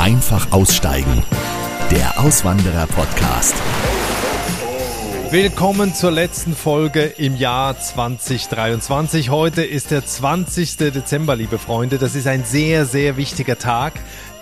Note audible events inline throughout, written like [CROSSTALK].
Einfach aussteigen. Der Auswanderer-Podcast. Willkommen zur letzten Folge im Jahr 2023. Heute ist der 20. Dezember, liebe Freunde. Das ist ein sehr, sehr wichtiger Tag.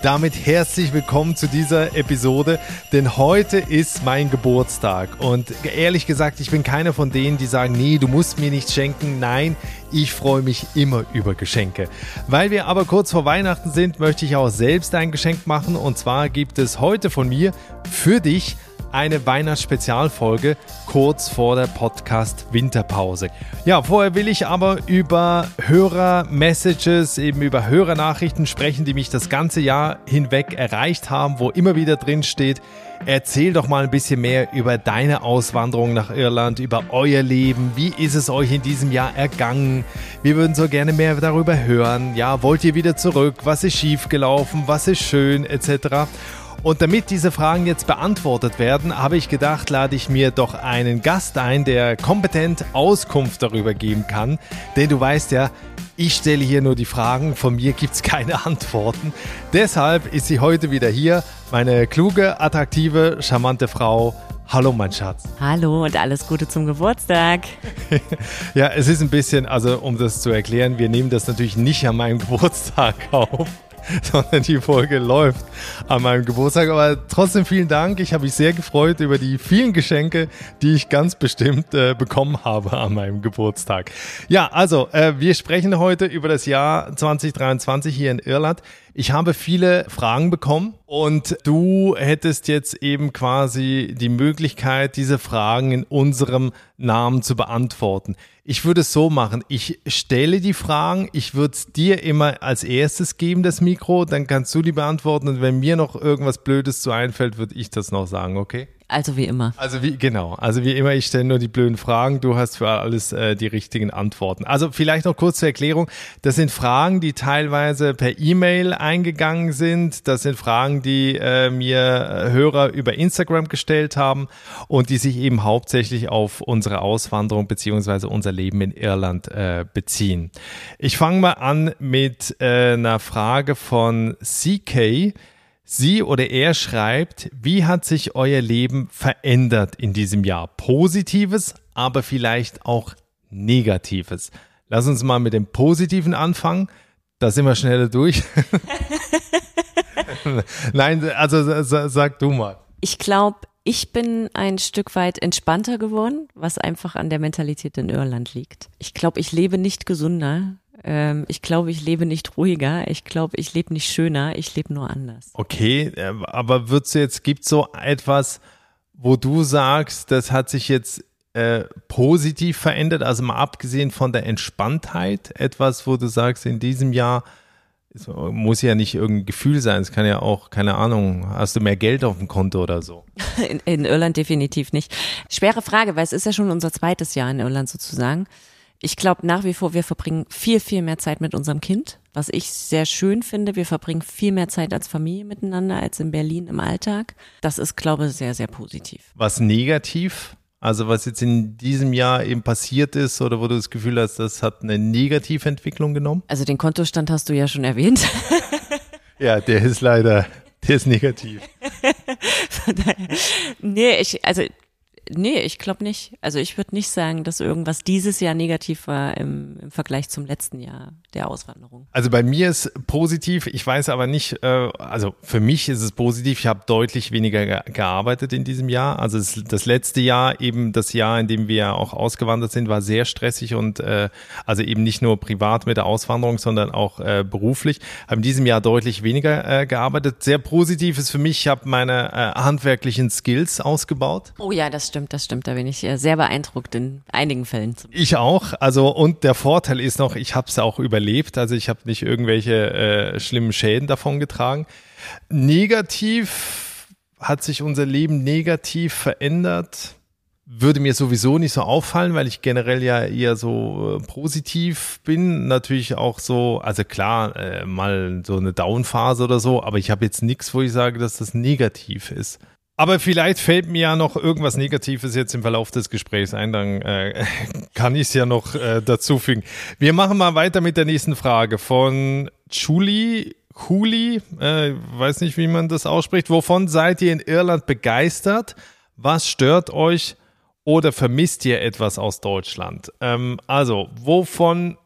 Damit herzlich willkommen zu dieser Episode, denn heute ist mein Geburtstag und ehrlich gesagt, ich bin keiner von denen, die sagen, nee, du musst mir nichts schenken. Nein, ich freue mich immer über Geschenke. Weil wir aber kurz vor Weihnachten sind, möchte ich auch selbst ein Geschenk machen und zwar gibt es heute von mir für dich eine Weihnachtsspezialfolge kurz vor der Podcast Winterpause. Ja, vorher will ich aber über Hörer-Messages, eben über Hörernachrichten sprechen, die mich das ganze Jahr hinweg erreicht haben, wo immer wieder drin steht, Erzähl doch mal ein bisschen mehr über deine Auswanderung nach Irland, über euer Leben. Wie ist es euch in diesem Jahr ergangen? Wir würden so gerne mehr darüber hören. Ja, wollt ihr wieder zurück? Was ist schiefgelaufen? Was ist schön? Etc. Und damit diese Fragen jetzt beantwortet werden, habe ich gedacht, lade ich mir doch einen Gast ein, der kompetent Auskunft darüber geben kann. Denn du weißt ja, ich stelle hier nur die Fragen, von mir gibt es keine [LAUGHS] Antworten. Deshalb ist sie heute wieder hier, meine kluge, attraktive, charmante Frau. Hallo, mein Schatz. [LAUGHS] Hallo und alles Gute zum Geburtstag. ja, es ist ein bisschen, also um das zu erklären, wir nehmen das natürlich nicht an meinem [LAUGHS] Geburtstag auf. [LAUGHS] sondern die Folge läuft an meinem Geburtstag. Aber trotzdem vielen Dank. Ich habe mich sehr gefreut über die vielen Geschenke, die ich ganz bestimmt äh, bekommen habe an meinem Geburtstag. Ja, also äh, wir sprechen heute über das Jahr 2023 hier in Irland. Ich habe viele Fragen bekommen und du hättest jetzt eben quasi die Möglichkeit, diese Fragen in unserem Namen zu beantworten. Ich würde es so machen, ich stelle die Fragen, ich würde es dir immer als erstes geben, das Mikro, dann kannst du die beantworten und wenn mir noch irgendwas Blödes zu einfällt, würde ich das noch sagen, okay? Also wie immer. Also wie genau. Also wie immer, ich stelle nur die blöden Fragen. Du hast für alles äh, die richtigen Antworten. Also vielleicht noch kurz zur Erklärung. Das sind Fragen, die teilweise per E-Mail eingegangen sind. Das sind Fragen, die äh, mir äh, Hörer über Instagram gestellt haben und die sich eben hauptsächlich auf unsere Auswanderung beziehungsweise unser Leben in Irland äh, beziehen. Ich fange mal an mit äh, einer Frage von CK. Sie oder er schreibt, wie hat sich euer Leben verändert in diesem Jahr? Positives, aber vielleicht auch Negatives. Lass uns mal mit dem Positiven anfangen. Da sind wir schneller durch. [LAUGHS] Nein, also sag du mal. Ich glaube, ich bin ein Stück weit entspannter geworden, was einfach an der Mentalität in Irland liegt. Ich glaube, ich lebe nicht gesünder. Ähm, ich glaube, ich lebe nicht ruhiger. Ich glaube, ich lebe nicht schöner. Ich lebe nur anders. Okay, äh, aber würdest du jetzt, gibt so etwas, wo du sagst, das hat sich jetzt äh, positiv verändert, also mal abgesehen von der Entspanntheit, etwas, wo du sagst, in diesem Jahr es muss ja nicht irgendein Gefühl sein, es kann ja auch, keine Ahnung, hast du mehr Geld auf dem Konto oder so? [LAUGHS] In, in Irland definitiv nicht. Schwere Frage, weil es ist ja schon unser zweites Jahr in Irland sozusagen. Ich glaube nach wie vor, wir verbringen viel, viel mehr Zeit mit unserem Kind, was ich sehr schön finde. Wir verbringen viel mehr Zeit als Familie miteinander als in Berlin im Alltag. Das ist, glaube ich, sehr, sehr positiv. Was negativ? Also was jetzt in diesem Jahr eben passiert ist oder wo du das Gefühl hast, das hat eine negative Entwicklung genommen? Also den Kontostand hast du ja schon erwähnt. [LAUGHS] ja, der ist leider, der ist negativ. [LAUGHS] nee, ich, also Nee, ich glaube nicht. Also ich würde nicht sagen, dass irgendwas dieses Jahr negativ war im, im, Vergleich zum letzten Jahr der Auswanderung. Also bei mir ist positiv, ich weiß aber nicht, äh, also für mich ist es positiv, ich habe deutlich weniger ge gearbeitet in diesem Jahr. Also es, das letzte Jahr, eben das Jahr, in dem wir auch ausgewandert sind, war sehr stressig und äh, also eben nicht nur privat mit der Auswanderung, sondern auch äh, beruflich. Habe in diesem Jahr deutlich weniger äh, gearbeitet. Sehr positiv ist für mich, ich habe meine äh, handwerklichen Skills ausgebaut. Oh ja, das stimmt stimmt, das stimmt. Da bin ich äh, sehr beeindruckt in einigen Fällen. Ich auch. Also und der Vorteil ist noch, ich habe es auch überlebt. Also ich habe nicht irgendwelche äh, schlimmen Schäden davon getragen. Negativ hat sich unser Leben negativ verändert. Würde mir sowieso nicht so auffallen, weil ich generell ja eher so äh, positiv bin. Natürlich auch so, also klar, äh, mal so eine Downphase oder so, aber ich habe jetzt nichts, wo ich sage, dass das negativ ist. Aber vielleicht fällt mir ja noch irgendwas Negatives jetzt im Verlauf des Gesprächs ein, dann äh, [LAUGHS] kann ich es ja noch äh, dazufügen. Wir machen mal weiter mit der nächsten Frage von Julie Cooley, äh, weiß nicht, wie man das ausspricht. Wovon seid ihr in Irland begeistert? Was stört euch oder vermisst ihr etwas aus Deutschland? Ähm, also, wovon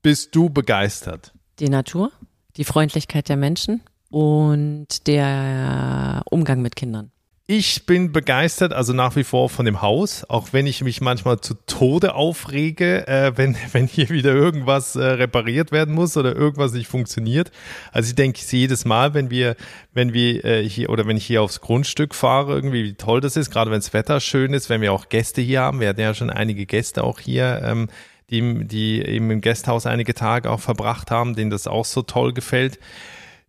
bist du begeistert? Die Natur, die Freundlichkeit der Menschen und der Umgang mit Kindern. Ich bin begeistert, also nach wie vor von dem Haus, auch wenn ich mich manchmal zu Tode aufrege, äh, wenn, [LAUGHS] wenn hier wieder irgendwas äh, repariert werden muss oder irgendwas nicht funktioniert. Also ich denke jedes Mal, wenn wir, wenn wir äh, hier oder wenn ich hier aufs Grundstück fahre, irgendwie wie toll das ist, gerade wenn das Wetter schön ist, wenn wir auch Gäste hier haben. Wir hatten ja schon einige Gäste auch hier, ähm, die, die eben im Gasthaus einige Tage auch verbracht haben, denen das auch so toll gefällt.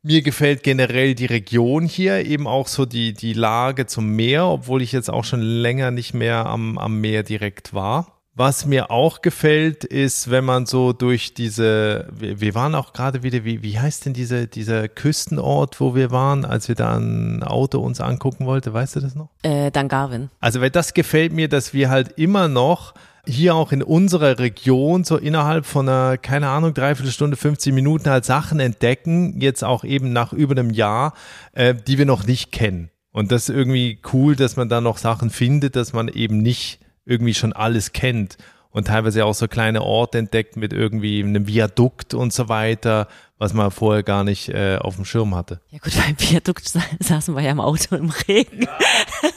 Mir gefällt generell die Region hier, eben auch so die, die Lage zum Meer, obwohl ich jetzt auch schon länger nicht mehr am, am Meer direkt war. Was mir auch gefällt, ist, wenn man so durch diese, wir, waren auch gerade wieder, wie, wie heißt denn diese, dieser Küstenort, wo wir waren, als wir da ein Auto uns angucken wollten, weißt du das noch? Äh, Dungarvin. Also, weil das gefällt mir, dass wir halt immer noch hier auch in unserer Region so innerhalb von einer, keine Ahnung, dreiviertel Stunde, 50 Minuten halt Sachen entdecken, jetzt auch eben nach über einem Jahr, äh, die wir noch nicht kennen. Und das ist irgendwie cool, dass man da noch Sachen findet, dass man eben nicht irgendwie schon alles kennt und teilweise auch so kleine Orte entdeckt mit irgendwie einem Viadukt und so weiter, was man vorher gar nicht äh, auf dem Schirm hatte. Ja gut, [LAUGHS] beim Viadukt saßen wir ja im Auto im Regen. Ja.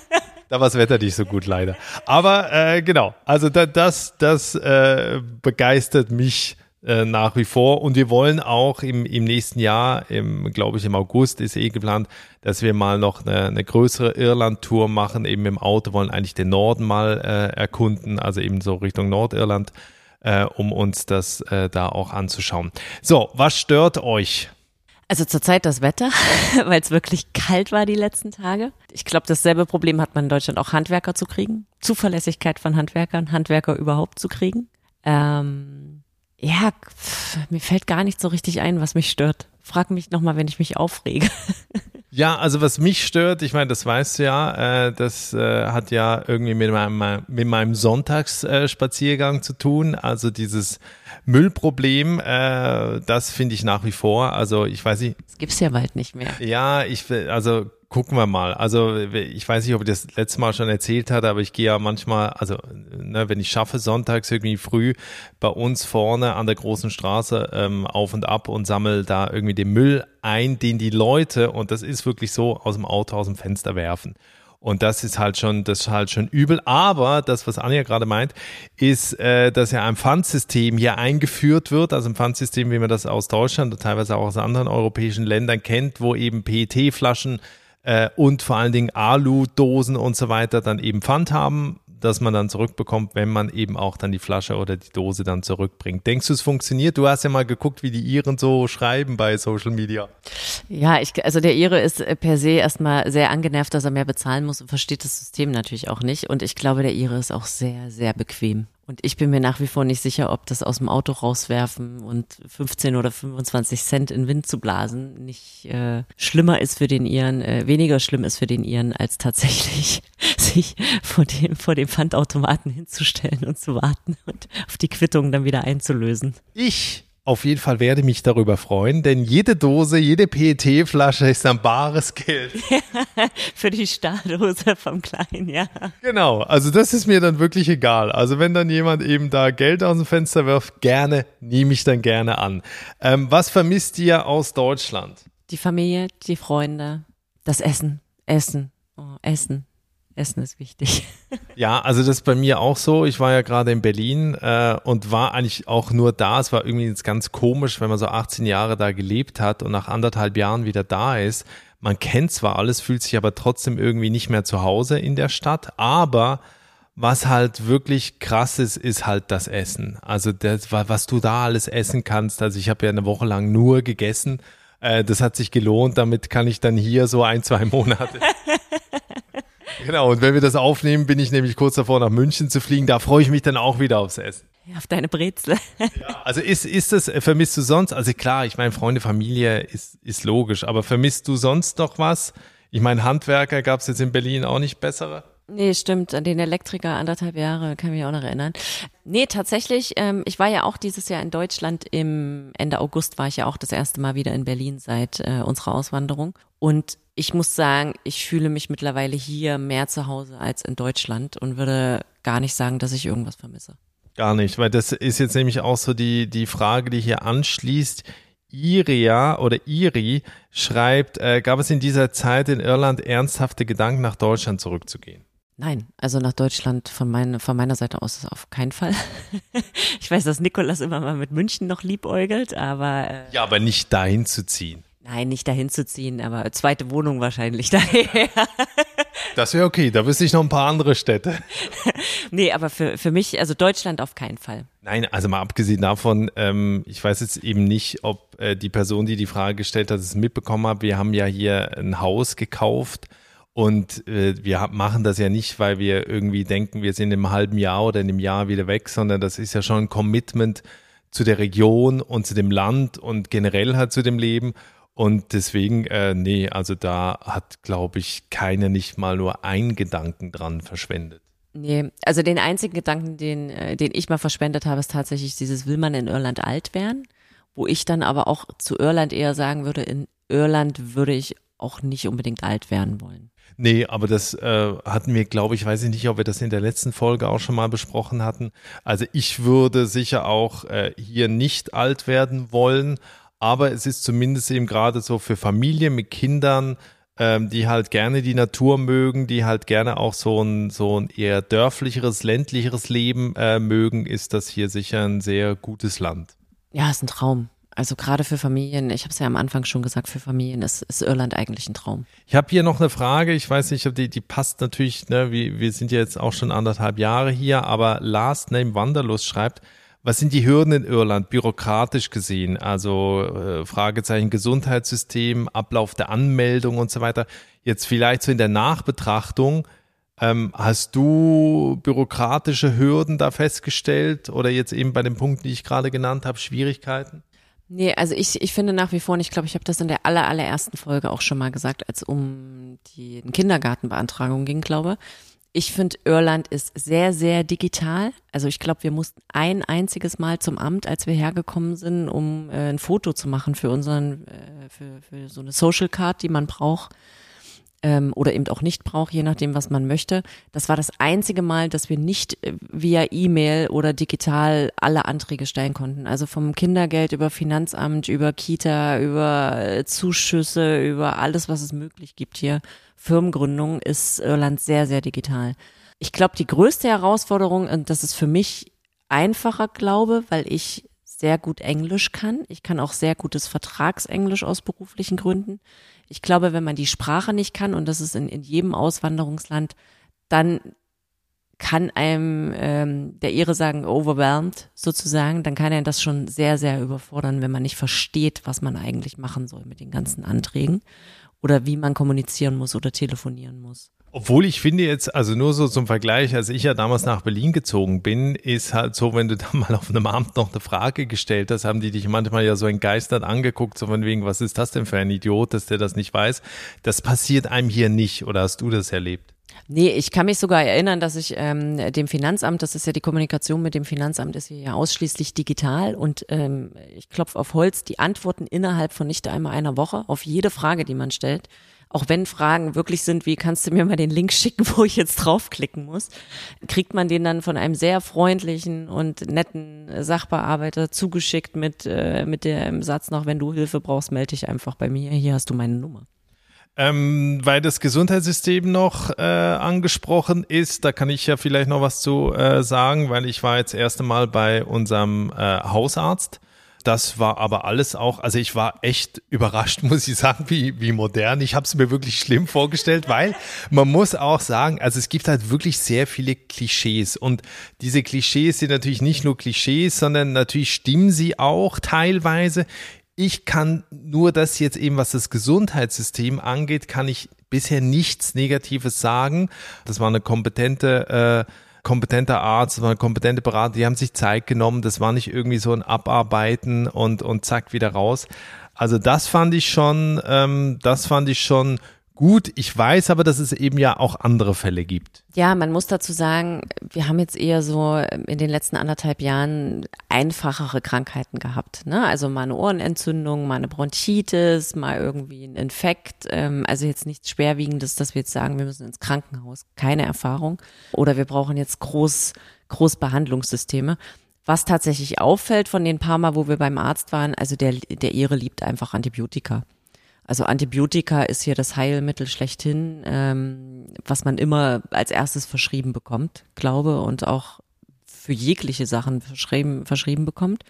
Da war das Wetter nicht so gut, leider. Aber äh, genau, also da, das, das äh, begeistert mich äh, nach wie vor. Und wir wollen auch im, im nächsten Jahr, im, glaube ich im August ist eh geplant, dass wir mal noch eine, eine größere Irland-Tour machen. Eben im Auto wollen eigentlich den Norden mal äh, erkunden, also eben so Richtung Nordirland, äh, um uns das äh, da auch anzuschauen. So, was stört euch? Also zurzeit das Wetter, [LAUGHS] weil es wirklich kalt war die letzten Tage. Ich glaube, dasselbe Problem hat man in Deutschland auch Handwerker zu kriegen. Zuverlässigkeit von Handwerkern, Handwerker überhaupt zu kriegen. Ähm, ja, pff, mir fällt gar nicht so richtig ein, was mich stört. Frag mich nochmal, wenn ich mich aufrege. [LAUGHS] Ja, also was mich stört, ich meine, das weißt du ja, äh, das äh, hat ja irgendwie mit meinem, mit meinem Sonntagsspaziergang äh, zu tun. Also dieses Müllproblem, äh, das finde ich nach wie vor. Also ich weiß nicht. Das gibt's ja bald nicht mehr. Ja, ich also gucken wir mal. Also ich weiß nicht, ob ich das letzte Mal schon erzählt hatte, aber ich gehe ja manchmal, also ne, wenn ich schaffe, sonntags irgendwie früh bei uns vorne an der großen Straße ähm, auf und ab und sammel da irgendwie den Müll ein, den die Leute, und das ist wirklich so, aus dem Auto, aus dem Fenster werfen. Und das ist halt schon, das ist halt schon übel. Aber das, was Anja gerade meint, ist, äh, dass ja ein Pfandsystem hier eingeführt wird, also ein Pfandsystem, wie man das aus Deutschland und teilweise auch aus anderen europäischen Ländern kennt, wo eben PET-Flaschen äh, und vor allen Dingen Alu-Dosen und so weiter dann eben Pfand haben, dass man dann zurückbekommt, wenn man eben auch dann die Flasche oder die Dose dann zurückbringt. Denkst du, es funktioniert? Du hast ja mal geguckt, wie die Iren so schreiben bei Social Media. Ja, ich, also der Ire ist per se erstmal sehr angenervt, dass er mehr bezahlen muss und versteht das System natürlich auch nicht. Und ich glaube, der Ire ist auch sehr, sehr bequem. Und ich bin mir nach wie vor nicht sicher, ob das aus dem Auto rauswerfen und 15 oder 25 Cent in Wind zu blasen nicht äh, schlimmer ist für den Iren, äh, weniger schlimm ist für den Iren, als tatsächlich [LAUGHS] sich vor dem, vor dem Pfandautomaten hinzustellen und zu warten und auf die Quittung dann wieder einzulösen. Ich auf jeden Fall werde mich darüber freuen, denn jede Dose, jede PET-Flasche ist ein bares Geld. [LAUGHS] für die Stahldose vom Kleinen, ja. Genau, also das ist mir dann wirklich egal. Also wenn dann jemand eben da Geld aus dem Fenster wirft, gerne, nehme ich dann gerne an. Ähm, was vermisst ihr aus Deutschland? Die Familie, die Freunde, das Essen, Essen, oh, Essen. Essen ist wichtig. [LAUGHS] Ja, also das ist bei mir auch so. Ich war ja gerade in Berlin äh, und war eigentlich auch nur da. Es war irgendwie jetzt ganz komisch, wenn man so 18 Jahre da gelebt hat und nach anderthalb Jahren wieder da ist. Man kennt zwar alles, fühlt sich aber trotzdem irgendwie nicht mehr zu Hause in der Stadt, aber was halt wirklich krass ist, ist halt das Essen. Also das, was du da alles essen kannst. Also ich habe ja eine Woche lang nur gegessen. Äh, das hat sich gelohnt. Damit kann ich dann hier so ein, zwei Monate [LAUGHS] Genau, und wenn wir das aufnehmen, bin ich nämlich kurz davor, nach München zu fliegen. Da freue ich mich dann auch wieder aufs Essen. Auf deine Brezel. Ja, also ist, ist das, vermisst du sonst, also klar, ich meine, Freunde, Familie ist, ist logisch, aber vermisst du sonst noch was? Ich meine, Handwerker gab es jetzt in Berlin auch nicht bessere? Nee, stimmt. An den Elektriker anderthalb Jahre kann ich mich auch noch erinnern. Nee, tatsächlich, ähm, ich war ja auch dieses Jahr in Deutschland. Im Ende August war ich ja auch das erste Mal wieder in Berlin seit äh, unserer Auswanderung. Und ich muss sagen, ich fühle mich mittlerweile hier mehr zu Hause als in Deutschland und würde gar nicht sagen, dass ich irgendwas vermisse. Gar nicht, weil das ist jetzt nämlich auch so die, die Frage, die hier anschließt. Iria oder Iri schreibt, äh, gab es in dieser Zeit in Irland ernsthafte Gedanken, nach Deutschland zurückzugehen? Nein, also nach Deutschland von, meine, von meiner Seite aus ist auf keinen Fall. [LAUGHS] ich weiß, dass Nikolas immer mal mit München noch liebäugelt, aber. Äh, ja, aber nicht dahin zu ziehen. Nein, nicht dahin zu ziehen, aber zweite Wohnung wahrscheinlich [LAUGHS] daher. das wäre okay, da wüsste ich noch ein paar andere Städte. [LAUGHS] nee, aber für, für mich, also Deutschland auf keinen Fall. Nein, also mal abgesehen davon, ähm, ich weiß jetzt eben nicht, ob äh, die Person, die die Frage gestellt hat, es mitbekommen hat. Wir haben ja hier ein Haus gekauft und äh, wir machen das ja nicht, weil wir irgendwie denken, wir sind im halben Jahr oder in einem Jahr wieder weg, sondern das ist ja schon ein Commitment zu der Region und zu dem Land und generell halt zu dem Leben. Und deswegen, äh, nee, also da hat, glaube ich, keiner nicht mal nur einen Gedanken dran verschwendet. Nee, also den einzigen Gedanken, den, äh, den ich mal verschwendet habe, ist tatsächlich dieses, will man in Irland alt werden? Wo ich dann aber auch zu Irland eher sagen würde, in Irland würde ich auch nicht unbedingt alt werden wollen. Nee, aber das äh, hatten wir, glaube ich, weiß ich nicht, ob wir das in der letzten Folge auch schon mal besprochen hatten. Also ich würde sicher auch äh, hier nicht alt werden wollen, aber es ist zumindest eben gerade so für Familien mit Kindern, ähm, die halt gerne die Natur mögen, die halt gerne auch so ein, so ein eher dörflicheres, ländlicheres Leben äh, mögen, ist das hier sicher ein sehr gutes Land. Ja, ist ein Traum. Also gerade für Familien, ich habe es ja am Anfang schon gesagt, für Familien ist, ist Irland eigentlich ein Traum. Ich habe hier noch eine Frage, ich weiß nicht, ob die, die passt natürlich, ne, wir, wir sind ja jetzt auch schon anderthalb Jahre hier, aber Last Name Wanderlust schreibt, was sind die Hürden in Irland bürokratisch gesehen? Also äh, Fragezeichen Gesundheitssystem, Ablauf der Anmeldung und so weiter. Jetzt vielleicht so in der Nachbetrachtung, ähm, hast du bürokratische Hürden da festgestellt oder jetzt eben bei den Punkten, die ich gerade genannt habe, Schwierigkeiten? Nee, also ich, ich finde nach wie vor, und ich glaube, ich habe das in der aller, allerersten Folge auch schon mal gesagt, als um die Kindergartenbeantragung ging, glaube. Ich finde, Irland ist sehr, sehr digital. Also ich glaube, wir mussten ein einziges Mal zum Amt, als wir hergekommen sind, um äh, ein Foto zu machen für unseren, äh, für, für so eine Social Card, die man braucht ähm, oder eben auch nicht braucht, je nachdem, was man möchte. Das war das einzige Mal, dass wir nicht äh, via E-Mail oder digital alle Anträge stellen konnten. Also vom Kindergeld über Finanzamt, über Kita, über äh, Zuschüsse, über alles, was es möglich gibt hier. Firmengründung ist Irland sehr, sehr digital. Ich glaube, die größte Herausforderung, und das ist für mich einfacher, glaube, weil ich sehr gut Englisch kann. Ich kann auch sehr gutes Vertragsenglisch aus beruflichen Gründen. Ich glaube, wenn man die Sprache nicht kann, und das ist in, in jedem Auswanderungsland, dann kann einem ähm, der Ihre sagen, overwhelmed sozusagen, dann kann er das schon sehr, sehr überfordern, wenn man nicht versteht, was man eigentlich machen soll mit den ganzen Anträgen oder wie man kommunizieren muss oder telefonieren muss. Obwohl ich finde jetzt, also nur so zum Vergleich, als ich ja damals nach Berlin gezogen bin, ist halt so, wenn du [LAUGHS] da mal auf einem Abend noch eine Frage gestellt hast, haben die dich manchmal ja so entgeistert angeguckt, so von wegen, was ist das denn für ein Idiot, dass der das nicht weiß. Das passiert einem hier nicht, oder hast du das erlebt? Nee, ich kann mich sogar erinnern, dass ich ähm, dem Finanzamt, das ist ja die Kommunikation mit dem Finanzamt, ist ja ausschließlich digital und ähm, ich klopfe auf Holz, die Antworten innerhalb von nicht einmal einer Woche auf jede Frage, die man stellt auch wenn Fragen wirklich sind, wie kannst du mir mal den Link schicken, [LAUGHS] wo ich jetzt draufklicken muss, kriegt man den dann von einem sehr freundlichen und netten Sachbearbeiter zugeschickt mit, äh, mit dem Satz noch, wenn du Hilfe brauchst, melde dich einfach bei mir, hier hast du meine Nummer. Ähm, weil das Gesundheitssystem noch äh, angesprochen ist, da kann ich ja vielleicht noch was zu äh, sagen, weil ich war jetzt das erste Mal bei unserem äh, Hausarzt das war aber alles auch, also ich war echt überrascht, [LAUGHS] muss ich sagen, wie, wie modern. Ich habe es mir wirklich schlimm vorgestellt, weil man muss auch sagen, also es gibt halt wirklich sehr viele Klischees und diese Klischees sind natürlich nicht nur Klischees, sondern natürlich stimmen sie auch teilweise. Ich kann nur das jetzt eben, was das Gesundheitssystem angeht, kann ich bisher nichts Negatives sagen. Das war eine kompetente äh, kompetenter Arzt, war kompetente Berater, die haben sich Zeit genommen. Das war nicht irgendwie so ein Abarbeiten und, und zack wieder raus. Also das fand ich schon, ähm, das fand ich schon gut. Ich weiß aber, dass es eben ja auch andere Fälle gibt. Ja, man muss dazu sagen, wir haben jetzt eher so in den letzten anderthalb Jahren einfachere Krankheiten gehabt. Ne? Also mal eine Ohrenentzündung, mal eine Bronchitis, mal irgendwie ein Infekt. Ähm, also jetzt nichts Schwerwiegendes, dass wir jetzt sagen, wir müssen ins Krankenhaus. Keine Erfahrung. Oder wir brauchen jetzt groß, Großbehandlungssysteme. Was tatsächlich auffällt von den paar Mal, wo wir beim Arzt waren, also der, der Ihre liebt einfach Antibiotika. Also Antibiotika ist hier das Heilmittel schlechthin, ähm, was man immer als erstes verschrieben bekommt, glaube, und auch für jegliche Sachen verschrieben, verschrieben bekommt.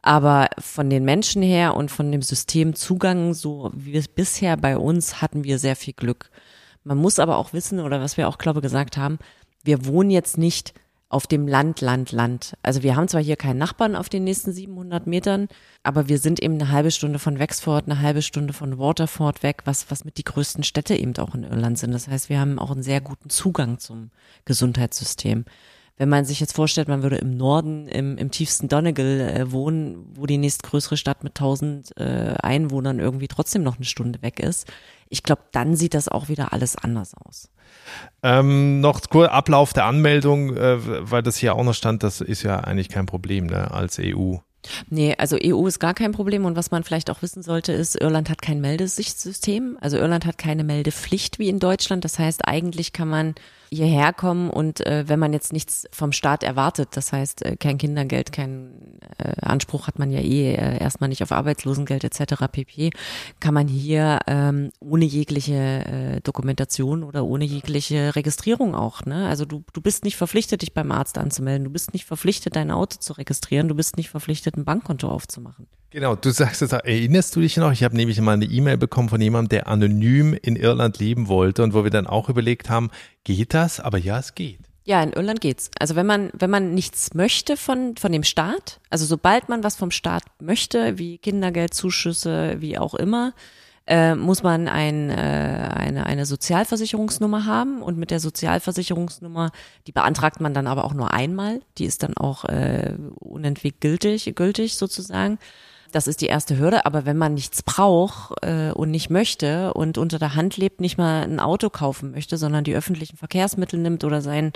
Aber von den Menschen her und von dem Systemzugang, so wie es bisher bei uns, hatten wir sehr viel Glück. Man muss aber auch wissen, oder was wir auch, glaube gesagt haben, wir wohnen jetzt nicht auf dem Land, Land, Land. Also wir haben zwar hier keinen Nachbarn auf den nächsten 700 Metern, aber wir sind eben eine halbe Stunde von Wexford, eine halbe Stunde von Waterford weg, was, was mit die größten Städte eben auch in Irland sind. Das heißt, wir haben auch einen sehr guten Zugang zum Gesundheitssystem. Wenn man sich jetzt vorstellt, man würde im Norden, im, im tiefsten Donegal äh, wohnen, wo die nächstgrößere Stadt mit 1000 äh, Einwohnern irgendwie trotzdem noch eine Stunde weg ist, ich glaube, dann sieht das auch wieder alles anders aus. Ähm, noch kurz Ablauf der Anmeldung, äh, weil das hier auch noch stand, das ist ja eigentlich kein Problem ne, als EU. Nee, also EU ist gar kein Problem und was man vielleicht auch wissen sollte, ist, Irland hat kein Meldesichtsystem. Also Irland hat keine Meldepflicht wie in Deutschland. Das heißt, eigentlich kann man hierher kommen und äh, wenn man jetzt nichts vom Staat erwartet, das heißt äh, kein Kindergeld, kein äh, Anspruch hat man ja eh äh, erstmal nicht auf Arbeitslosengeld etc. pp, kann man hier ähm, ohne jegliche äh, Dokumentation oder ohne jegliche Registrierung auch. Ne? Also du, du bist nicht verpflichtet, dich beim Arzt anzumelden, du bist nicht verpflichtet, dein Auto zu registrieren, du bist nicht verpflichtet, ein Bankkonto aufzumachen. Genau, du sagst jetzt, erinnerst du dich noch? Ich habe nämlich mal eine E-Mail bekommen von jemandem, der anonym in Irland leben wollte und wo wir dann auch überlegt haben, geht das? Aber ja, es geht. Ja, in Irland geht's. Also wenn man, wenn man nichts möchte von, von dem Staat, also sobald man was vom Staat möchte, wie Kindergeldzuschüsse, wie auch immer, äh, muss man ein, äh, eine, eine Sozialversicherungsnummer haben und mit der Sozialversicherungsnummer, die beantragt man dann aber auch nur einmal, die ist dann auch äh, unentwegt gültig, gültig sozusagen. Das ist die erste Hürde. Aber wenn man nichts braucht äh, und nicht möchte und unter der Hand lebt, nicht mal ein Auto kaufen möchte, sondern die öffentlichen Verkehrsmittel nimmt oder sein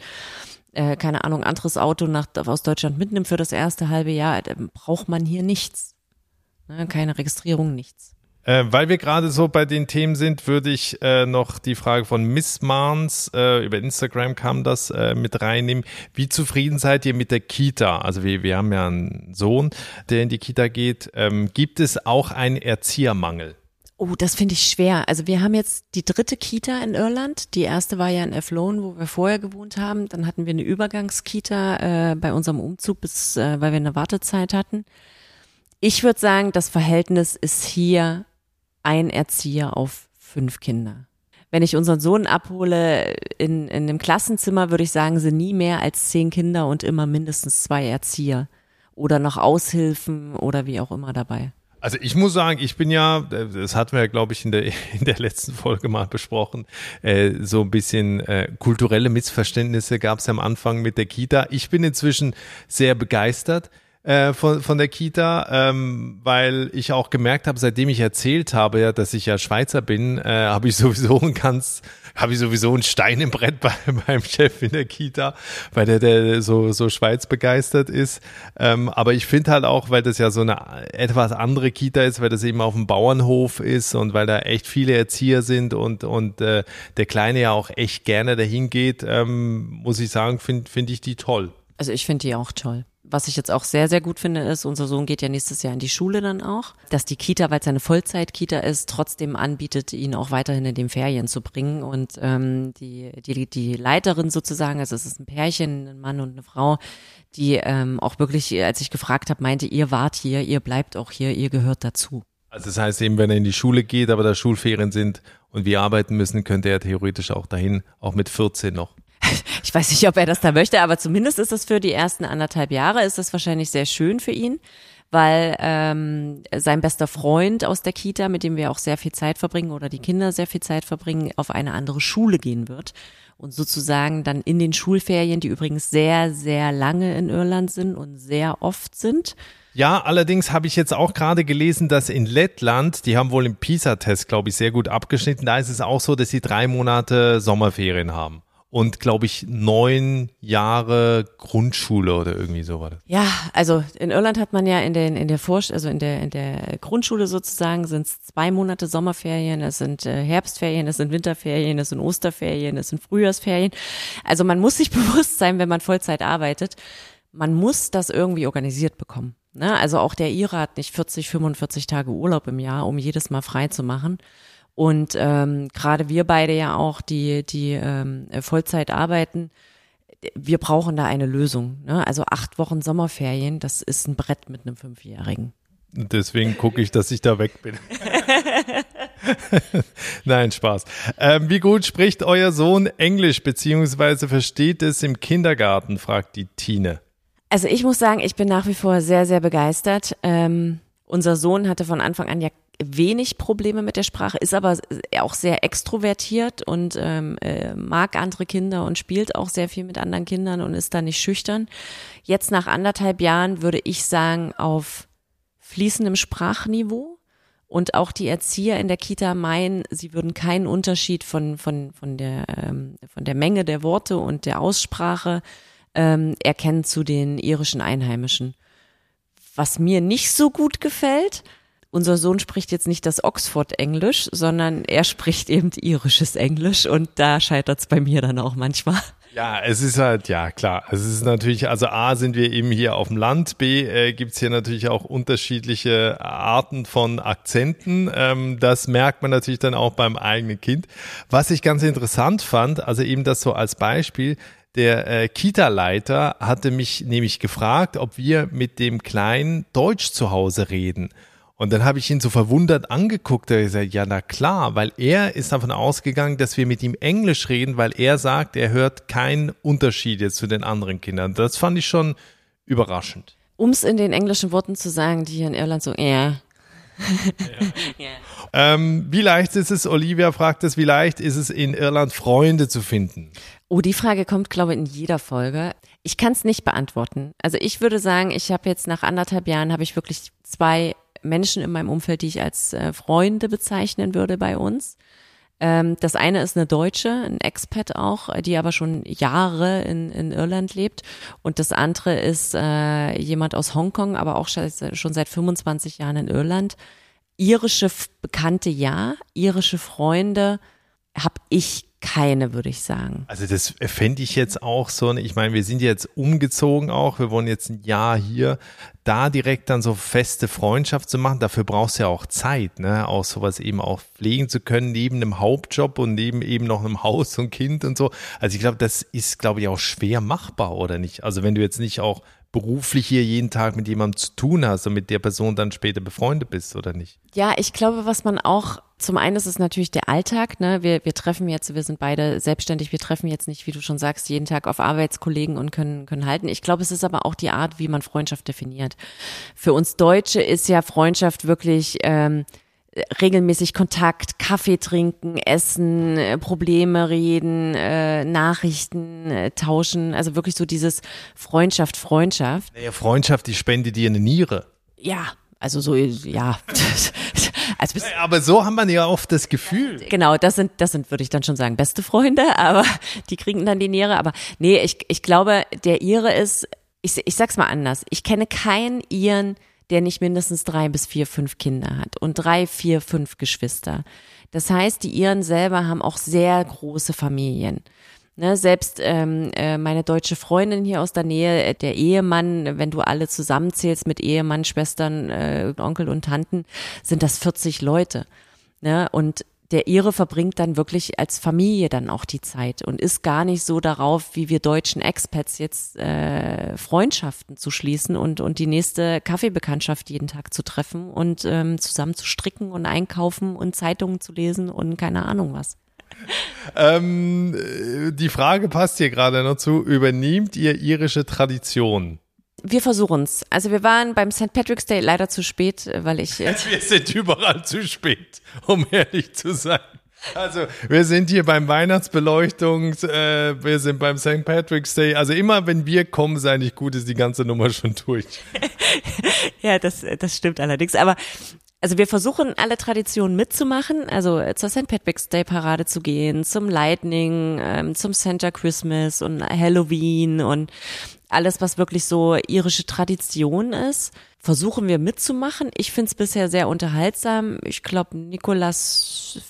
äh, keine Ahnung, anderes Auto nach, aus Deutschland mitnimmt für das erste halbe Jahr, braucht man hier nichts. Ne, keine Registrierung, nichts. Äh, weil wir gerade so bei den Themen sind, würde ich äh, noch die Frage von Miss Marns, äh, über Instagram kam das äh, mit reinnehmen. Wie zufrieden seid ihr mit der Kita? Also wir, wir haben ja einen Sohn, der in die Kita geht. Ähm, gibt es auch einen Erziehermangel? Oh, das finde ich schwer. Also wir haben jetzt die dritte Kita in Irland. Die erste war ja in Athlone, wo wir vorher gewohnt haben. Dann hatten wir eine Übergangskita äh, bei unserem Umzug, bis, äh, weil wir eine Wartezeit hatten. Ich würde sagen, das Verhältnis ist hier ein Erzieher auf fünf Kinder. Wenn ich unseren Sohn abhole in, in einem Klassenzimmer, würde ich sagen, sind nie mehr als zehn Kinder und immer mindestens zwei Erzieher oder noch Aushilfen oder wie auch immer dabei. Also ich muss sagen, ich bin ja, das hatten wir ja, glaube ich, in der, [LAUGHS] in der letzten Folge mal besprochen, äh, so ein bisschen äh, kulturelle Missverständnisse gab es am Anfang mit der Kita. Ich bin inzwischen sehr begeistert äh, von, von der Kita, ähm, weil ich auch gemerkt habe, seitdem ich erzählt habe, ja, dass ich ja Schweizer bin, äh, habe ich sowieso ein ganz, habe ich sowieso ein Stein im Brett bei [LAUGHS] meinem Chef in der Kita, weil der, der so, so Schweiz begeistert ist. Ähm, aber ich finde halt auch, weil das ja so eine etwas andere Kita ist, weil das eben auf dem Bauernhof ist und weil da echt viele Erzieher sind und, und äh, der Kleine ja auch echt gerne dahin geht, ähm, muss ich sagen, finde find ich die toll. Also ich finde die auch toll was ich jetzt auch sehr, sehr gut finde, ist, unser Sohn geht ja nächstes Jahr in die Schule dann auch, dass die Kita, weil es eine Vollzeit-Kita ist, trotzdem anbietet, ihn auch weiterhin in den Ferien zu bringen. Und ähm, die, die, die Leiterin sozusagen, also es ist ein Pärchen, ein Mann und eine Frau, die ähm, auch wirklich, als ich gefragt habe, meinte, ihr wart hier, ihr bleibt auch hier, ihr gehört dazu. Also das heißt eben, wenn er in die Schule geht, aber da Schulferien sind und wir arbeiten müssen, könnte er theoretisch auch dahin, auch mit 14 noch. [LAUGHS] ich weiß nicht, ob er das da möchte, aber zumindest ist das für die ersten anderthalb Jahre, ist das wahrscheinlich sehr schön für ihn, weil ähm, sein bester Freund aus der Kita, mit dem wir auch sehr viel Zeit verbringen oder die Kinder sehr viel Zeit verbringen, auf eine andere Schule gehen wird und sozusagen dann in den Schulferien, die übrigens sehr, sehr lange in Irland sind und sehr oft sind, Ja, allerdings habe ich jetzt auch gerade gelesen, dass in Lettland, die haben wohl im PISA-Test, glaube ich, sehr gut abgeschnitten. Da ist es auch so, dass sie drei Monate Sommerferien haben und glaube ich neun Jahre Grundschule oder irgendwie so war das. Ja, also in Irland hat man ja in den in der Vorsch also in der in der Grundschule sozusagen sind es zwei Monate Sommerferien, es sind äh, Herbstferien, es sind Winterferien, es sind Osterferien, es sind Frühjahrsferien. Also man muss sich [LAUGHS] bewusst sein, wenn man Vollzeit arbeitet, man muss das irgendwie organisiert bekommen. Ne? Also auch der IRA hat nicht 40, 45 Tage Urlaub im Jahr, um jedes Mal frei zu machen. Und ähm, gerade wir beide ja auch, die, die ähm, Vollzeit arbeiten, wir brauchen da eine Lösung. Ne? Also acht Wochen Sommerferien, das ist ein Brett mit einem Fünfjährigen. Deswegen gucke ich, dass ich da weg bin. [LAUGHS] Nein, Spaß. Ähm, wie gut spricht euer Sohn Englisch beziehungsweise versteht es im Kindergarten, fragt die Tine. Also ich muss sagen, ich bin nach wie vor sehr, sehr begeistert. Ähm, unser Sohn hatte von Anfang an ja wenig Probleme mit der Sprache, ist aber auch sehr extrovertiert und ähm, äh, mag andere Kinder und spielt auch sehr viel mit anderen Kindern und ist da nicht schüchtern. Jetzt nach anderthalb Jahren würde ich sagen, auf fließendem Sprachniveau. Und auch die Erzieher in der Kita meinen, sie würden keinen Unterschied von, von, von, der, ähm, von der Menge der Worte und der Aussprache ähm, erkennen zu den irischen Einheimischen. Was mir nicht so gut gefällt, unser Sohn spricht jetzt nicht das Oxford-Englisch, sondern er spricht eben irisches Englisch und da scheitert es bei mir dann auch manchmal. Ja, es ist halt, ja klar, es ist natürlich, also A sind wir eben hier auf dem Land, B äh, gibt's hier natürlich auch unterschiedliche Arten von Akzenten. Ähm, das merkt man natürlich dann auch beim eigenen Kind. Was ich ganz interessant fand, also eben das so als Beispiel, der äh, Kita-Leiter hatte mich nämlich gefragt, ob wir mit dem Kleinen Deutsch zu Hause reden. Und dann habe ich ihn so verwundert angeguckt. Er gesagt, ja, na klar, weil er ist davon ausgegangen, dass wir mit ihm Englisch reden, weil er sagt, er hört keinen Unterschied jetzt zu den anderen Kindern. Das fand ich schon überraschend. Um es in den englischen Worten zu sagen, die hier in Irland so, yeah. [LAUGHS] ja. ähm, wie leicht ist es, Olivia fragt es, wie leicht ist es in Irland Freunde zu finden? Oh, die Frage kommt, glaube ich, in jeder Folge. Ich kann es nicht beantworten. Also ich würde sagen, ich habe jetzt nach anderthalb Jahren habe ich wirklich zwei Menschen in meinem Umfeld, die ich als äh, Freunde bezeichnen würde bei uns. Ähm, das eine ist eine Deutsche, ein Expat auch, die aber schon Jahre in, in Irland lebt. Und das andere ist äh, jemand aus Hongkong, aber auch schon seit 25 Jahren in Irland. Irische Bekannte ja, irische Freunde habe ich keine, würde ich sagen. Also das fände ich jetzt auch so, ich meine, wir sind jetzt umgezogen auch, wir wohnen jetzt ein Jahr hier, da direkt dann so feste Freundschaft zu machen, dafür brauchst du ja auch Zeit, ne, auch sowas eben auch pflegen zu können, neben einem Hauptjob und neben eben noch einem Haus und Kind und so. Also ich glaube, das ist, glaube ich, auch schwer machbar, oder nicht? Also wenn du jetzt nicht auch beruflich hier jeden Tag mit jemandem zu tun hast und mit der Person dann später befreundet bist, oder nicht? Ja, ich glaube, was man auch zum einen ist es natürlich der Alltag. Ne? Wir, wir treffen jetzt, wir sind beide selbstständig, wir treffen jetzt nicht, wie du schon sagst, jeden Tag auf Arbeitskollegen und können, können halten. Ich glaube, es ist aber auch die Art, wie man Freundschaft definiert. Für uns Deutsche ist ja Freundschaft wirklich ähm, regelmäßig Kontakt, Kaffee trinken, essen, äh, Probleme reden, äh, Nachrichten äh, tauschen. Also wirklich so dieses Freundschaft, Freundschaft. Naja, Freundschaft, die spendet dir eine Niere. Ja, also so, ja. [LAUGHS] Also aber so haben man ja oft das Gefühl. Genau, das sind, das sind, würde ich dann schon sagen, beste Freunde, [LAUGHS] aber die kriegen dann die Niere. Aber nee, ich, ich glaube, der Ihre ist, ich, ich sag's mal anders. Ich kenne keinen Iren, der nicht mindestens drei bis vier, fünf Kinder hat und drei, vier, fünf Geschwister. Das heißt, die Iren selber haben auch sehr große Familien. Ne, selbst ähm, äh, meine deutsche Freundin hier aus der Nähe, äh, der Ehemann, wenn du alle zusammenzählst mit Ehemann, Schwestern, äh, Onkel und Tanten, sind das 40 Leute. Ne? Und der Ire verbringt dann wirklich als Familie dann auch die Zeit und ist gar nicht so darauf, wie wir deutschen Expats jetzt äh, Freundschaften zu schließen und, und die nächste Kaffeebekanntschaft jeden Tag zu treffen und ähm, zusammen zu stricken und einkaufen und Zeitungen zu lesen und keine Ahnung was ähm, die Frage passt hier gerade noch zu. Übernehmt ihr irische Tradition? Wir versuchen es. Also wir waren beim St. Patrick's Day leider zu spät, weil ich. wir sind überall zu spät, um ehrlich zu sein. Also, wir sind hier beim Weihnachtsbeleuchtung, äh, wir sind beim St. Patrick's Day. Also immer, wenn wir kommen, ist eigentlich gut, ist die ganze Nummer schon durch. [LAUGHS] ja, das, das stimmt allerdings. Aber also wir versuchen alle Traditionen mitzumachen, also zur St. Patrick's Day Parade zu gehen, zum Lightning, ähm, zum Santa Christmas und Halloween und alles, was wirklich so irische Tradition ist, versuchen wir mitzumachen. Ich finde es bisher sehr unterhaltsam. Ich glaube, Nikolas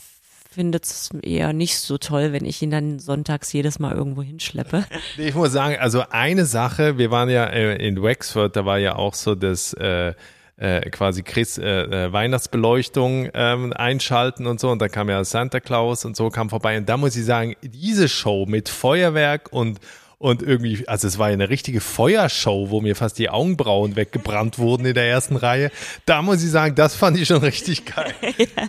findet es eher nicht so toll, wenn ich ihn dann sonntags jedes Mal irgendwo hinschleppe. [LAUGHS] Ich muss sagen, also eine Sache, wir waren ja äh, in Wexford, da war ja auch so das äh, äh, quasi Chris, äh, äh, Weihnachtsbeleuchtung ähm, einschalten und so. Und da kam ja Santa Claus und so kam vorbei. Und da muss ich sagen, diese Show mit Feuerwerk und und irgendwie, also es war eine richtige Feuershow, wo mir fast die Augenbrauen weggebrannt wurden in der ersten Reihe. Da muss ich sagen, das fand ich schon richtig geil. [LAUGHS] ja,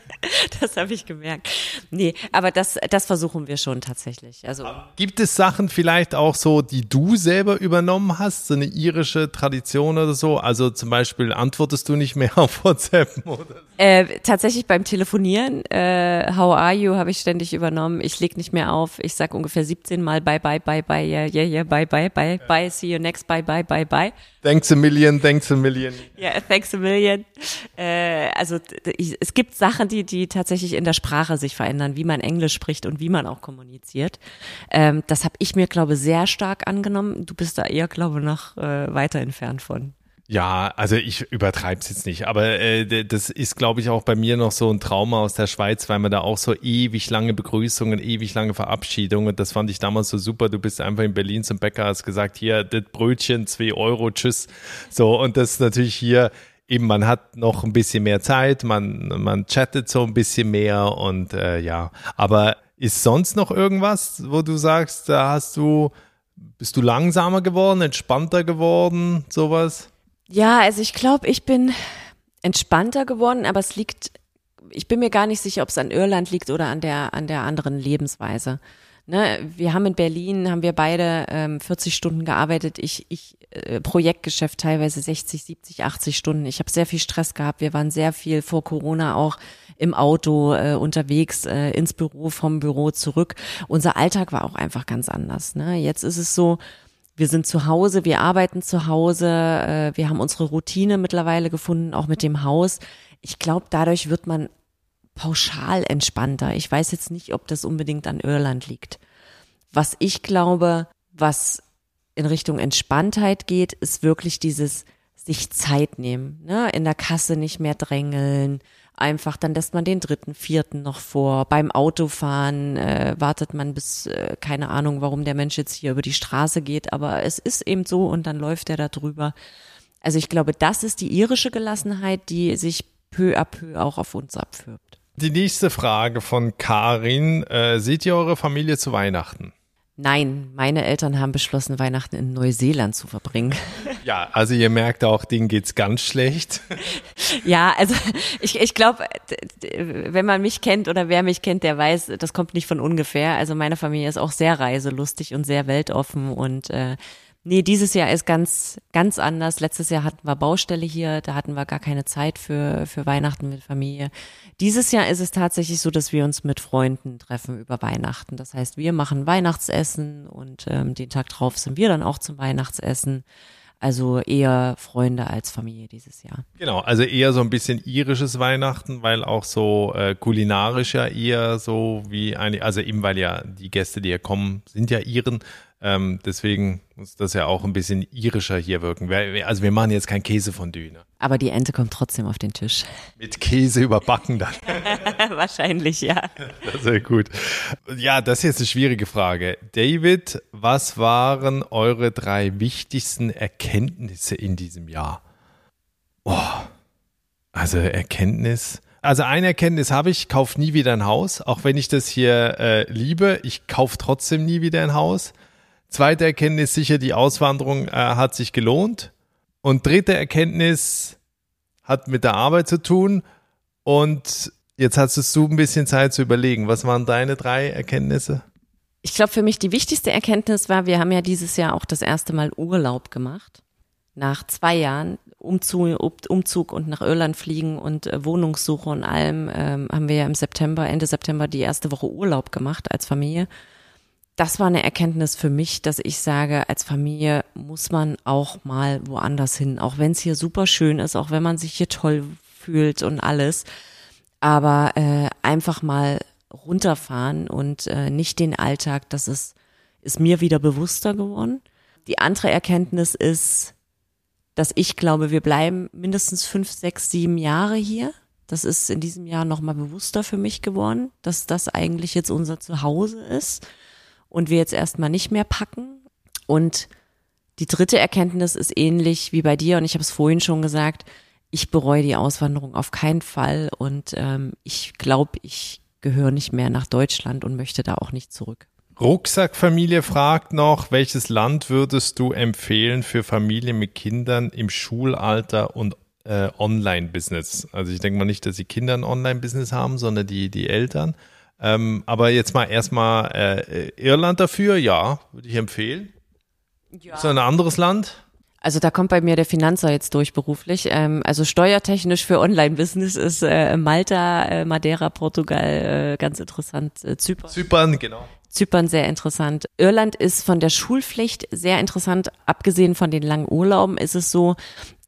das habe ich gemerkt. Nee, aber das, das versuchen wir schon tatsächlich. Also Gibt es Sachen vielleicht auch so, die du selber übernommen hast, so eine irische Tradition oder so? Also zum Beispiel antwortest du nicht mehr [LAUGHS] auf WhatsApp oder? Äh, tatsächlich beim Telefonieren, äh, how are you, habe ich ständig übernommen. Ich leg nicht mehr auf. Ich sag ungefähr 17 Mal bye, bye, bye, bye, yeah, yeah, yeah, bye, bye, bye, bye, see you next, bye, bye, bye, bye. Thanks a million, thanks a million. Ja, yeah, thanks a million. Äh, also ich, es gibt Sachen, die, die tatsächlich in der Sprache sich verändern, wie man Englisch spricht und wie man auch kommuniziert. Ähm, das habe ich mir, glaube sehr stark angenommen. Du bist da eher, glaube noch äh, weiter entfernt von. Ja, also ich übertreibe es jetzt nicht, aber äh, das ist, glaube ich, auch bei mir noch so ein Trauma aus der Schweiz, weil man da auch so ewig lange Begrüßungen, ewig lange Verabschiedungen, das fand ich damals so super. Du bist einfach in Berlin zum Bäcker, hast gesagt, hier, das Brötchen, zwei Euro, tschüss. So, und das ist natürlich hier eben, man hat noch ein bisschen mehr Zeit, man, man chattet so ein bisschen mehr und äh, ja, aber ist sonst noch irgendwas, wo du sagst, da hast du, bist du langsamer geworden, entspannter geworden, sowas? Ja, also ich glaube, ich bin entspannter geworden, aber es liegt, ich bin mir gar nicht sicher, ob es an Irland liegt oder an der, an der anderen Lebensweise. Ne, wir haben in Berlin, haben wir beide ähm, 40 Stunden gearbeitet. Ich, ich äh, Projektgeschäft teilweise 60, 70, 80 Stunden. Ich habe sehr viel Stress gehabt. Wir waren sehr viel vor Corona auch im Auto äh, unterwegs, äh, ins Büro, vom Büro zurück. Unser Alltag war auch einfach ganz anders. Ne? Jetzt ist es so, wir sind zu Hause, wir arbeiten zu Hause, äh, wir haben unsere Routine mittlerweile gefunden, auch mit dem Haus. Ich glaube, dadurch wird man pauschal entspannter. Ich weiß jetzt nicht, ob das unbedingt an Irland liegt. Was ich glaube, was in Richtung Entspanntheit geht, ist wirklich dieses sich Zeit nehmen, ne? in der Kasse nicht mehr drängeln, einfach, dann lässt man den dritten, vierten noch vor. Beim Autofahren äh, wartet man bis, äh, keine Ahnung, warum der Mensch jetzt hier über die Straße geht, aber es ist eben so und dann läuft er da drüber. Also ich glaube, das ist die irische Gelassenheit, die sich peu à peu auch auf uns abfürbt. Die nächste Frage von Karin. Äh, seht ihr eure Familie zu Weihnachten? Nein, meine Eltern haben beschlossen, Weihnachten in Neuseeland zu verbringen. Ja, also ihr merkt auch, denen geht's ganz schlecht. Ja, also ich, ich glaube, wenn man mich kennt oder wer mich kennt, der weiß, das kommt nicht von ungefähr. Also meine Familie ist auch sehr reiselustig und sehr weltoffen und äh, Nee, dieses Jahr ist ganz, ganz anders. Letztes Jahr hatten wir Baustelle hier, da hatten wir gar keine Zeit für, für Weihnachten mit Familie. Dieses Jahr ist es tatsächlich so, dass wir uns mit Freunden treffen über Weihnachten. Das heißt, wir machen Weihnachtsessen und ähm, den Tag drauf sind wir dann auch zum Weihnachtsessen. Also eher Freunde als Familie dieses Jahr. Genau, also eher so ein bisschen irisches Weihnachten, weil auch so äh, kulinarisch ja eher so wie eine, also eben weil ja die Gäste, die hier kommen, sind ja Iren. Ähm, deswegen muss das ja auch ein bisschen irischer hier wirken. Also wir machen jetzt kein Käsefondue. Ne? Aber die Ente kommt trotzdem auf den Tisch. Mit Käse überbacken dann. [LAUGHS] Wahrscheinlich, ja. Sehr gut. Ja, das ist jetzt eine schwierige Frage. David, was waren eure drei wichtigsten Erkenntnisse in diesem Jahr? Oh, also Erkenntnis. Also eine Erkenntnis habe ich, kauf nie wieder ein Haus. Auch wenn ich das hier äh, liebe, ich kaufe trotzdem nie wieder ein Haus. Zweite Erkenntnis sicher, die Auswanderung äh, hat sich gelohnt. Und dritte Erkenntnis hat mit der Arbeit zu tun. Und jetzt hast du ein bisschen Zeit zu überlegen. Was waren deine drei Erkenntnisse? Ich glaube, für mich die wichtigste Erkenntnis war, wir haben ja dieses Jahr auch das erste Mal Urlaub gemacht. Nach zwei Jahren Umzug, Umzug und nach Irland fliegen und äh, Wohnungssuche und allem ähm, haben wir ja im September, Ende September die erste Woche Urlaub gemacht als Familie. Das war eine Erkenntnis für mich, dass ich sage, als Familie muss man auch mal woanders hin, auch wenn es hier super schön ist, auch wenn man sich hier toll fühlt und alles, aber äh, einfach mal runterfahren und äh, nicht den Alltag, das ist, ist mir wieder bewusster geworden. Die andere Erkenntnis ist, dass ich glaube, wir bleiben mindestens fünf, sechs, sieben Jahre hier. Das ist in diesem Jahr nochmal bewusster für mich geworden, dass das eigentlich jetzt unser Zuhause ist und wir jetzt erstmal nicht mehr packen. Und die dritte Erkenntnis ist ähnlich wie bei dir und ich habe es vorhin schon gesagt, ich bereue die Auswanderung auf keinen Fall und ähm, ich glaube, ich gehöre nicht mehr nach Deutschland und möchte da auch nicht zurück. Rucksackfamilie fragt noch, welches Land würdest du empfehlen für Familien mit Kindern im Schulalter und äh, Online-Business? Also ich denke mal nicht, dass die Kinder ein Online-Business haben, sondern die, die Eltern. Ähm, aber jetzt mal erstmal äh, Irland dafür, ja, würde ich empfehlen. Ja. Ist das ein anderes Land? Also da kommt bei mir der Finanzer jetzt durch beruflich. Ähm, also steuertechnisch für Online-Business ist äh, Malta, äh, Madeira, Portugal äh, ganz interessant. Äh, Zypern. Zypern, genau. Zypern sehr interessant. Irland ist von der Schulpflicht sehr interessant. Abgesehen von den langen Urlauben ist es so,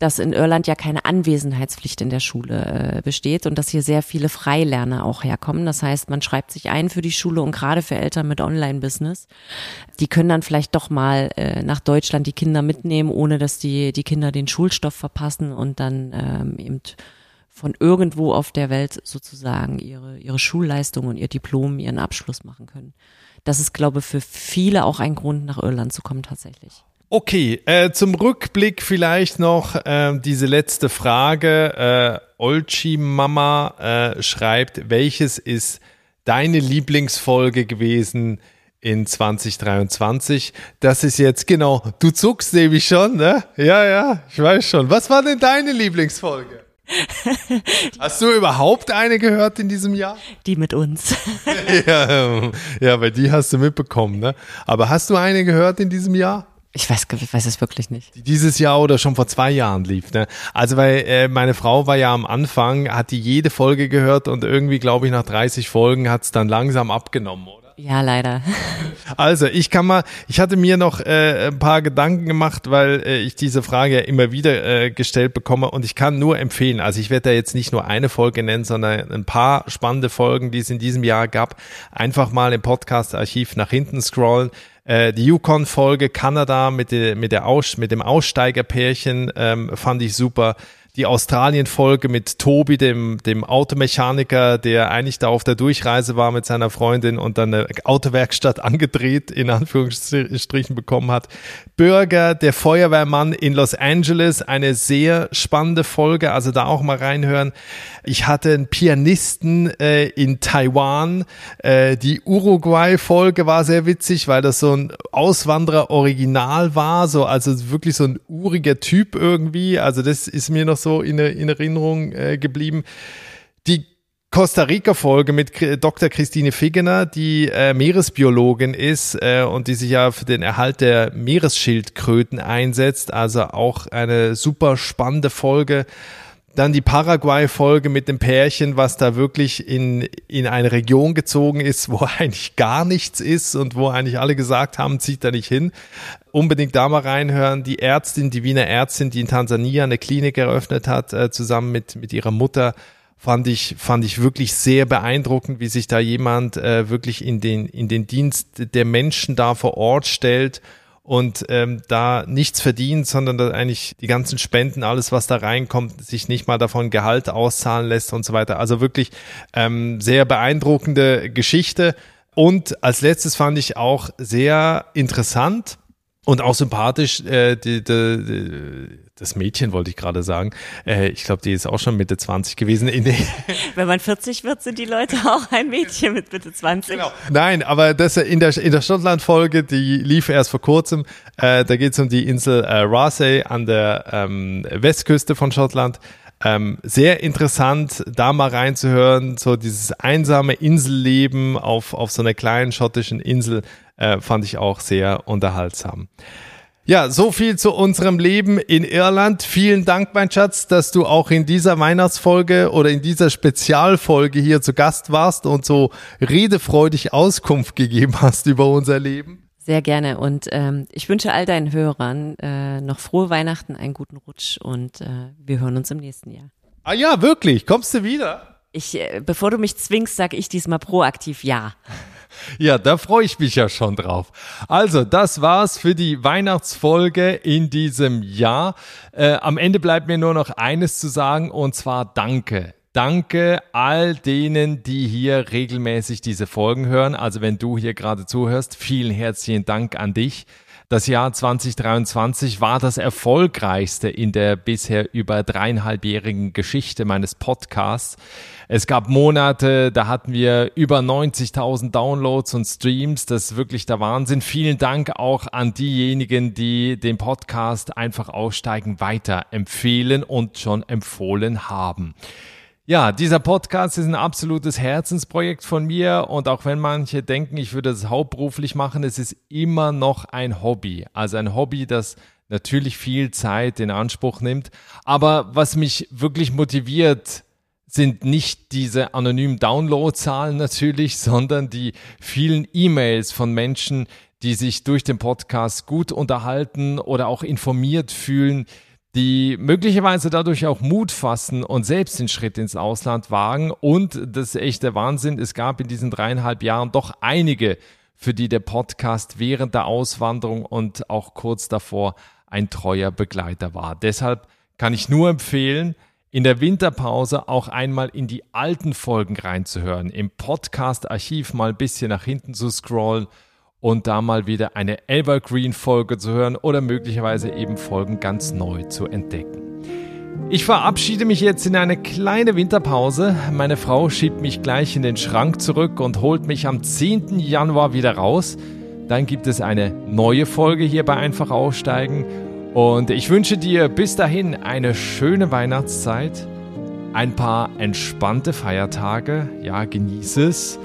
dass in Irland ja keine Anwesenheitspflicht in der Schule äh, besteht und dass hier sehr viele Freilerner auch herkommen. Das heißt, man schreibt sich ein für die Schule und gerade für Eltern mit Online-Business, die können dann vielleicht doch mal äh, nach Deutschland die Kinder mitnehmen, ohne dass die, die Kinder den Schulstoff verpassen und dann ähm, eben von irgendwo auf der Welt sozusagen ihre, ihre Schulleistung und ihr Diplom, ihren Abschluss machen können das ist, glaube ich, für viele auch ein Grund, nach Irland zu kommen tatsächlich. Okay, äh, zum Rückblick vielleicht noch äh, diese letzte Frage. Äh, Olchi Mama äh, schreibt, welches ist deine Lieblingsfolge gewesen in 2023? Das ist jetzt genau, du zuckst nämlich schon, ne? Ja, ja, ich weiß schon. Was war denn deine Lieblingsfolge? [LAUGHS] Hast du überhaupt eine gehört in diesem Jahr? Die mit uns. [LAUGHS] ja, ja, weil die hast du mitbekommen, ne? Aber hast du eine gehört in diesem Jahr? Ich weiß, ich weiß es wirklich nicht. Die dieses Jahr oder schon vor zwei Jahren lief. Ne? Also weil äh, meine Frau war ja am Anfang, hat die jede Folge gehört und irgendwie, glaube ich, nach 30 Folgen hat es dann langsam abgenommen, oder? Ja, leider. Also, ich kann mal, ich hatte mir noch äh, ein paar Gedanken gemacht, weil äh, ich diese Frage ja immer wieder äh, gestellt bekomme und ich kann nur empfehlen, also ich werde da jetzt nicht nur eine Folge nennen, sondern ein paar spannende Folgen, die es in diesem Jahr gab, einfach mal im Podcast-Archiv nach hinten scrollen. Äh, die Yukon-Folge Kanada mit, der mit, der Aus, mit dem Aussteigerpärchen ähm, fand ich super die Australien-Folge mit Tobi, dem, dem Automechaniker, der eigentlich da auf der Durchreise war mit seiner Freundin und dann eine Autowerkstatt [LAUGHS] angedreht, in Anführungsstrichen bekommen hat. Bürger, der Feuerwehrmann in Los Angeles, eine sehr spannende Folge, also da auch mal reinhören. Ich hatte einen Pianisten äh, in Taiwan. Äh, die Uruguay-Folge war sehr witzig, weil das so ein Auswanderer-Original war, so also wirklich so ein uriger Typ irgendwie. Also das ist mir noch so in, in Erinnerung äh, geblieben. Die Costa Rica-Folge mit Dr. Christine Figgener, die äh, Meeresbiologin ist äh, und die sich ja für den Erhalt der Meeresschildkröten einsetzt. Also auch eine super spannende Folge. Dann die Paraguay-Folge mit dem Pärchen, was da wirklich in, in eine Region gezogen ist, wo [LAUGHS] eigentlich gar nichts ist und wo eigentlich alle gesagt haben, zieht da nicht hin. Unbedingt da mal reinhören. Die Ärztin, die Wiener Ärztin, die in Tansania eine Klinik eröffnet hat, äh, zusammen mit, mit ihrer Mutter, fand ich, fand ich wirklich sehr beeindruckend, wie sich da jemand äh, wirklich in den, in den Dienst der Menschen da vor Ort stellt und ähm, da nichts verdient, sondern da eigentlich die ganzen Spenden, alles was da reinkommt, sich nicht mal davon Gehalt auszahlen lässt und so weiter. Also wirklich ähm, sehr beeindruckende Geschichte. Und als letztes fand ich auch sehr interessant und auch sympathisch äh, die, die, die das Mädchen wollte ich gerade sagen. Äh, ich glaube, die ist auch schon Mitte 20 gewesen. [LAUGHS] [LAUGHS] Wenn man 40 wird, sind die Leute auch ein Mädchen mit Mitte 20. Genau. Nein, aber das in der, in der Schottland-Folge, die lief erst vor kurzem. Äh, da geht es um die Insel äh, Raasay an der ähm, Westküste von Schottland. Ähm, sehr interessant, da mal reinzuhören, so dieses einsame Inselleben auf, auf so einer kleinen schottischen Insel äh, fand ich auch sehr unterhaltsam. Ja, so viel zu unserem Leben in Irland. Vielen Dank, mein Schatz, dass du auch in dieser Weihnachtsfolge oder in dieser Spezialfolge hier zu Gast warst und so redefreudig Auskunft gegeben hast über unser Leben. Sehr gerne. Und ähm, ich wünsche all deinen Hörern äh, noch frohe Weihnachten, einen guten Rutsch und äh, wir hören uns im nächsten Jahr. Ah ja, wirklich? Kommst du wieder? Ich, äh, bevor du mich zwingst, sage ich diesmal proaktiv ja. Ja, da freue ich mich ja schon drauf. Also, das war's für die Weihnachtsfolge in diesem Jahr. Äh, am Ende bleibt mir nur noch eines zu sagen, und zwar Danke. Danke all denen, die hier regelmäßig diese Folgen hören. Also wenn du hier gerade zuhörst, vielen herzlichen Dank an dich. Das Jahr 2023 war das erfolgreichste in der bisher über dreieinhalbjährigen Geschichte meines Podcasts. Es gab Monate, da hatten wir über 90.000 Downloads und Streams. Das ist wirklich der Wahnsinn. Vielen Dank auch an diejenigen, die den Podcast einfach aussteigen weiter empfehlen und schon empfohlen haben. Ja, dieser Podcast ist ein absolutes Herzensprojekt von mir und auch wenn manche denken, ich würde es hauptberuflich machen, es ist immer noch ein Hobby. Also ein Hobby, das natürlich viel Zeit in Anspruch nimmt. Aber was mich wirklich motiviert, sind nicht diese anonymen Downloadzahlen natürlich, [LAUGHS] sondern die vielen E-Mails von Menschen, die sich durch den Podcast gut unterhalten oder auch informiert fühlen, die möglicherweise dadurch auch Mut fassen und selbst den Schritt ins Ausland wagen. Und das ist echt der Wahnsinn. Es gab in diesen dreieinhalb Jahren doch einige, für die der Podcast während der Auswanderung und auch kurz davor ein treuer Begleiter war. Deshalb kann ich nur empfehlen, in der Winterpause auch einmal in die alten Folgen reinzuhören, im Podcast-Archiv mal ein bisschen nach hinten zu scrollen und da mal wieder eine Evergreen-Folge zu hören oder möglicherweise eben Folgen ganz neu zu entdecken. Ich verabschiede mich jetzt in eine kleine Winterpause. Meine Frau schiebt mich gleich in den Schrank zurück und holt mich am 10. Januar wieder raus. Dann gibt es eine neue Folge hier bei Einfach Aussteigen. Und ich wünsche dir bis dahin eine schöne Weihnachtszeit, ein paar entspannte Feiertage. Ja, genieße es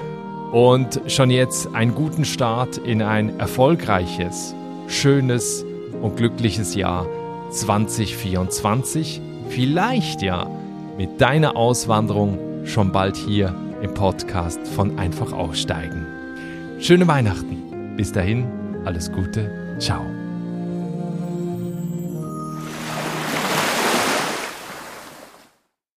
und schon jetzt einen guten Start in ein erfolgreiches, schönes und glückliches Jahr 2024. Vielleicht ja mit deiner Auswanderung schon bald hier im Podcast von Einfach Aussteigen. Schöne Weihnachten. Bis dahin, alles Gute. Ciao.